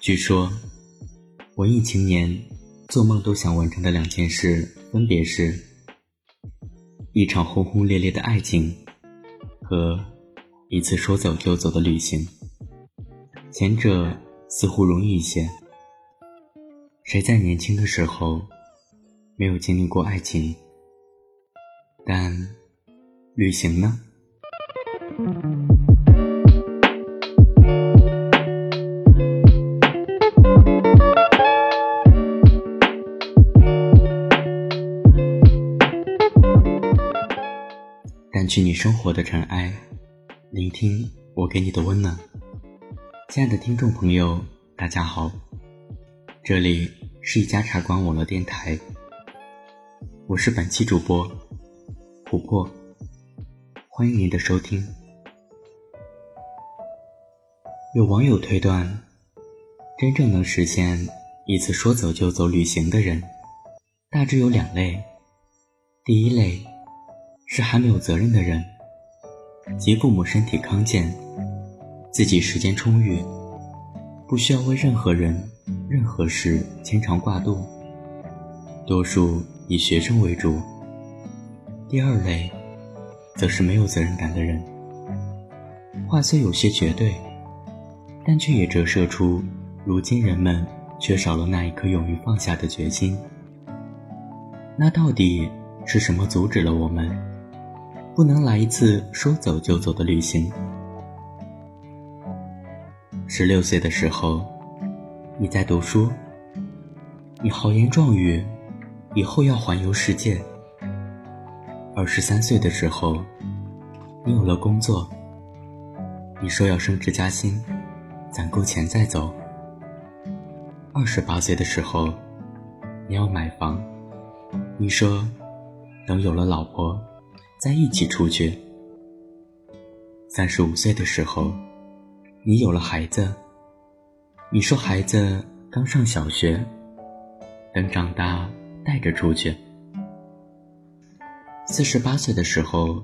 据说，文艺青年做梦都想完成的两件事，分别是：一场轰轰烈烈的爱情和一次说走就走的旅行。前者似乎容易一些。谁在年轻的时候没有经历过爱情？但旅行呢？掸去你生活的尘埃，聆听我给你的温暖。亲爱的听众朋友，大家好，这里是一家茶馆网络电台，我是本期主播琥珀，欢迎您的收听。有网友推断，真正能实现一次说走就走旅行的人，大致有两类，第一类。是还没有责任的人，即父母身体康健，自己时间充裕，不需要为任何人、任何事牵肠挂肚。多数以学生为主。第二类，则是没有责任感的人。话虽有些绝对，但却也折射出如今人们缺少了那一颗勇于放下的决心。那到底是什么阻止了我们？不能来一次说走就走的旅行。十六岁的时候，你在读书，你豪言壮语，以后要环游世界。二十三岁的时候，你有了工作，你说要升职加薪，攒够钱再走。二十八岁的时候，你要买房，你说等有了老婆。再一起出去。三十五岁的时候，你有了孩子。你说孩子刚上小学，等长大带着出去。四十八岁的时候，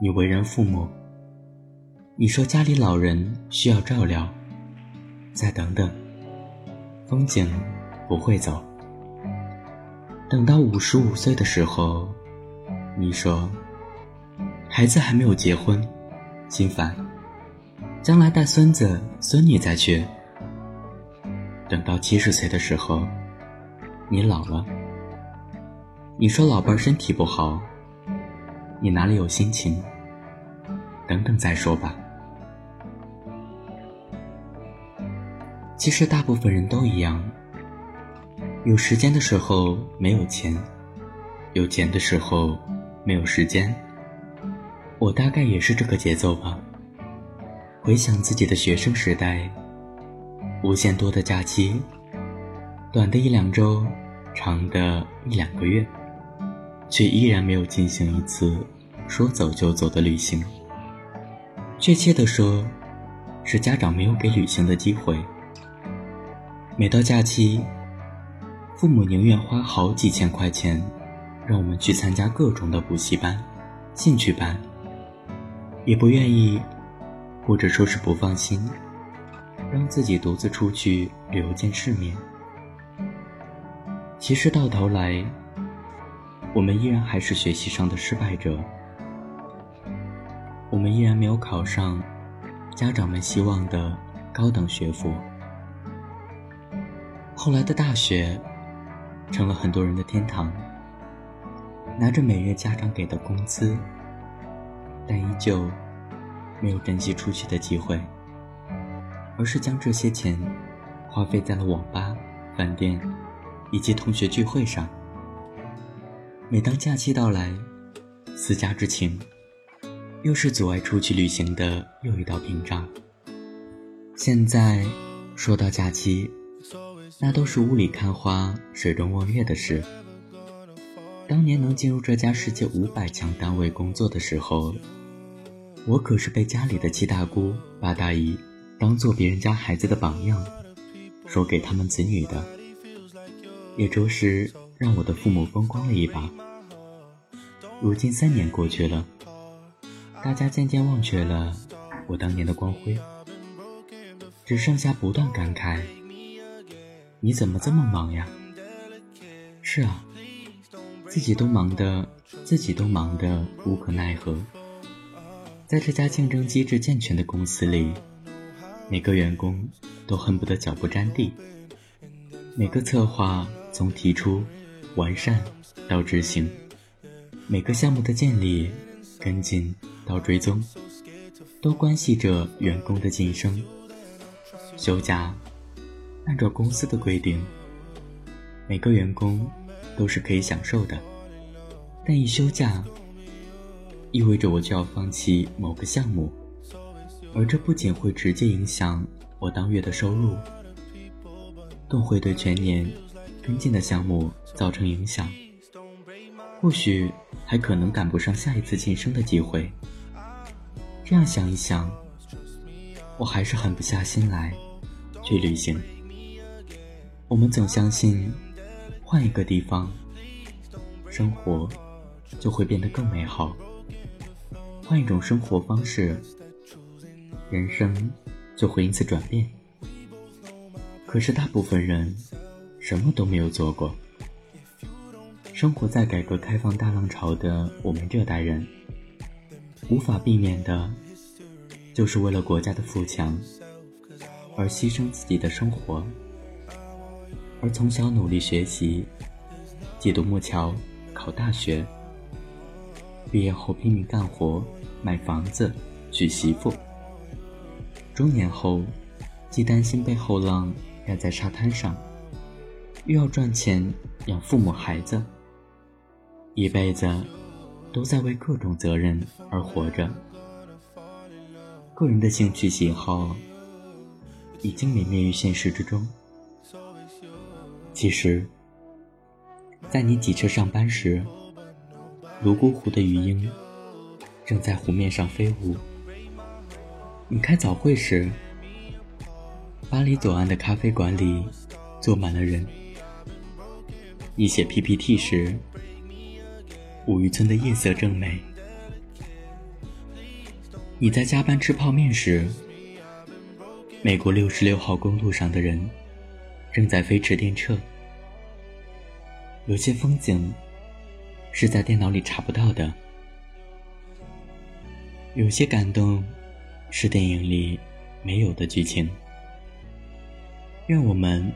你为人父母。你说家里老人需要照料。再等等，风景不会走。等到五十五岁的时候。你说，孩子还没有结婚，心烦。将来带孙子孙女再去。等到七十岁的时候，你老了。你说老伴儿身体不好，你哪里有心情？等等再说吧。其实大部分人都一样，有时间的时候没有钱，有钱的时候。没有时间，我大概也是这个节奏吧。回想自己的学生时代，无限多的假期，短的一两周，长的一两个月，却依然没有进行一次说走就走的旅行。确切的说，是家长没有给旅行的机会。每到假期，父母宁愿花好几千块钱。让我们去参加各种的补习班、兴趣班，也不愿意，或者说是不放心，让自己独自出去旅游见世面。其实到头来，我们依然还是学习上的失败者，我们依然没有考上家长们希望的高等学府。后来的大学，成了很多人的天堂。拿着每月家长给的工资，但依旧没有珍惜出去的机会，而是将这些钱花费在了网吧、饭店以及同学聚会上。每当假期到来，思家之情又是阻碍出去旅行的又一道屏障。现在说到假期，那都是雾里看花、水中望月的事。当年能进入这家世界五百强单位工作的时候，我可是被家里的七大姑八大姨当做别人家孩子的榜样，说给他们子女的，也着实让我的父母风光了一把。如今三年过去了，大家渐渐忘却了我当年的光辉，只剩下不断感慨：你怎么这么忙呀？是啊，自己都忙的，自己都忙的无可奈何。在这家竞争机制健全的公司里，每个员工都恨不得脚不沾地。每个策划从提出、完善到执行，每个项目的建立、跟进到追踪，都关系着员工的晋升。休假，按照公司的规定，每个员工都是可以享受的，但一休假。意味着我就要放弃某个项目，而这不仅会直接影响我当月的收入，更会对全年跟进的项目造成影响，或许还可能赶不上下一次晋升的机会。这样想一想，我还是狠不下心来去旅行。我们总相信，换一个地方，生活就会变得更美好。换一种生活方式，人生就会因此转变。可是大部分人什么都没有做过。生活在改革开放大浪潮的我们这代人，无法避免的，就是为了国家的富强而牺牲自己的生活。而从小努力学习，挤独木桥，考大学，毕业后拼命干活。买房子，娶媳妇。中年后，既担心被后浪压在沙滩上，又要赚钱养父母孩子，一辈子都在为各种责任而活着。个人的兴趣喜好已经泯灭于现实之中。其实，在你挤车上班时，泸沽湖的鱼鹰。正在湖面上飞舞。你开早会时，巴黎左岸的咖啡馆里坐满了人。你写 PPT 时，五渔村的夜色正美。你在加班吃泡面时，美国六十六号公路上的人正在飞驰电掣。有些风景是在电脑里查不到的。有些感动，是电影里没有的剧情。愿我们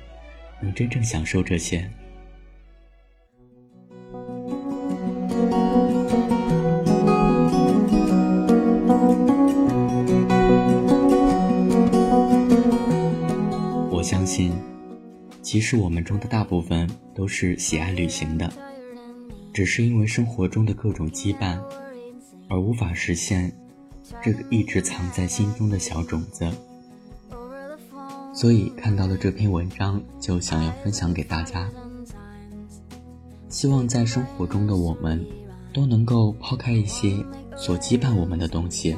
能真正享受这些。信，其实我们中的大部分都是喜爱旅行的，只是因为生活中的各种羁绊，而无法实现。这个一直藏在心中的小种子，所以看到了这篇文章就想要分享给大家。希望在生活中的我们都能够抛开一些所羁绊我们的东西，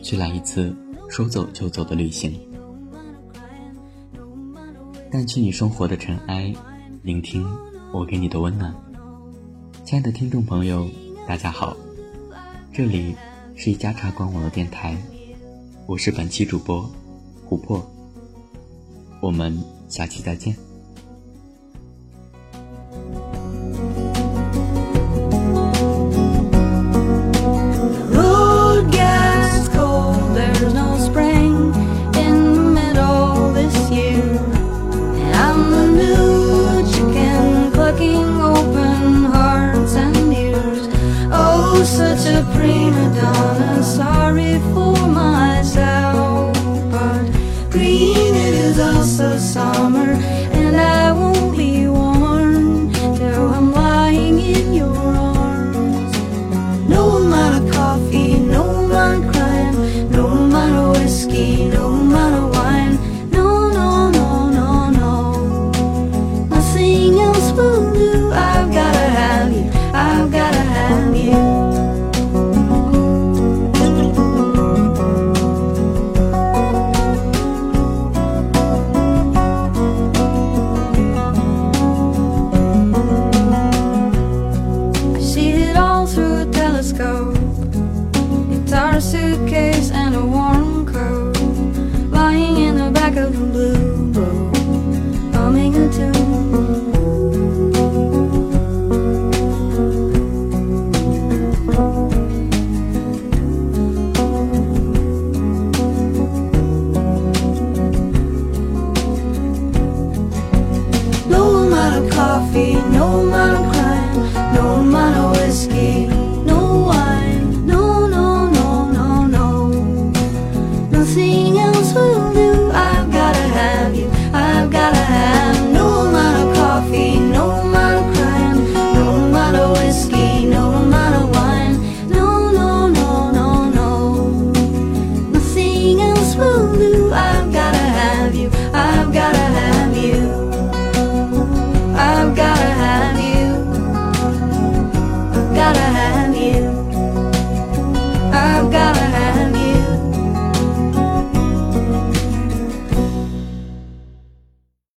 去来一次说走就走的旅行，淡去你生活的尘埃，聆听我给你的温暖。亲爱的听众朋友，大家好。这里是一家茶馆网络电台，我是本期主播琥珀，我们下期再见。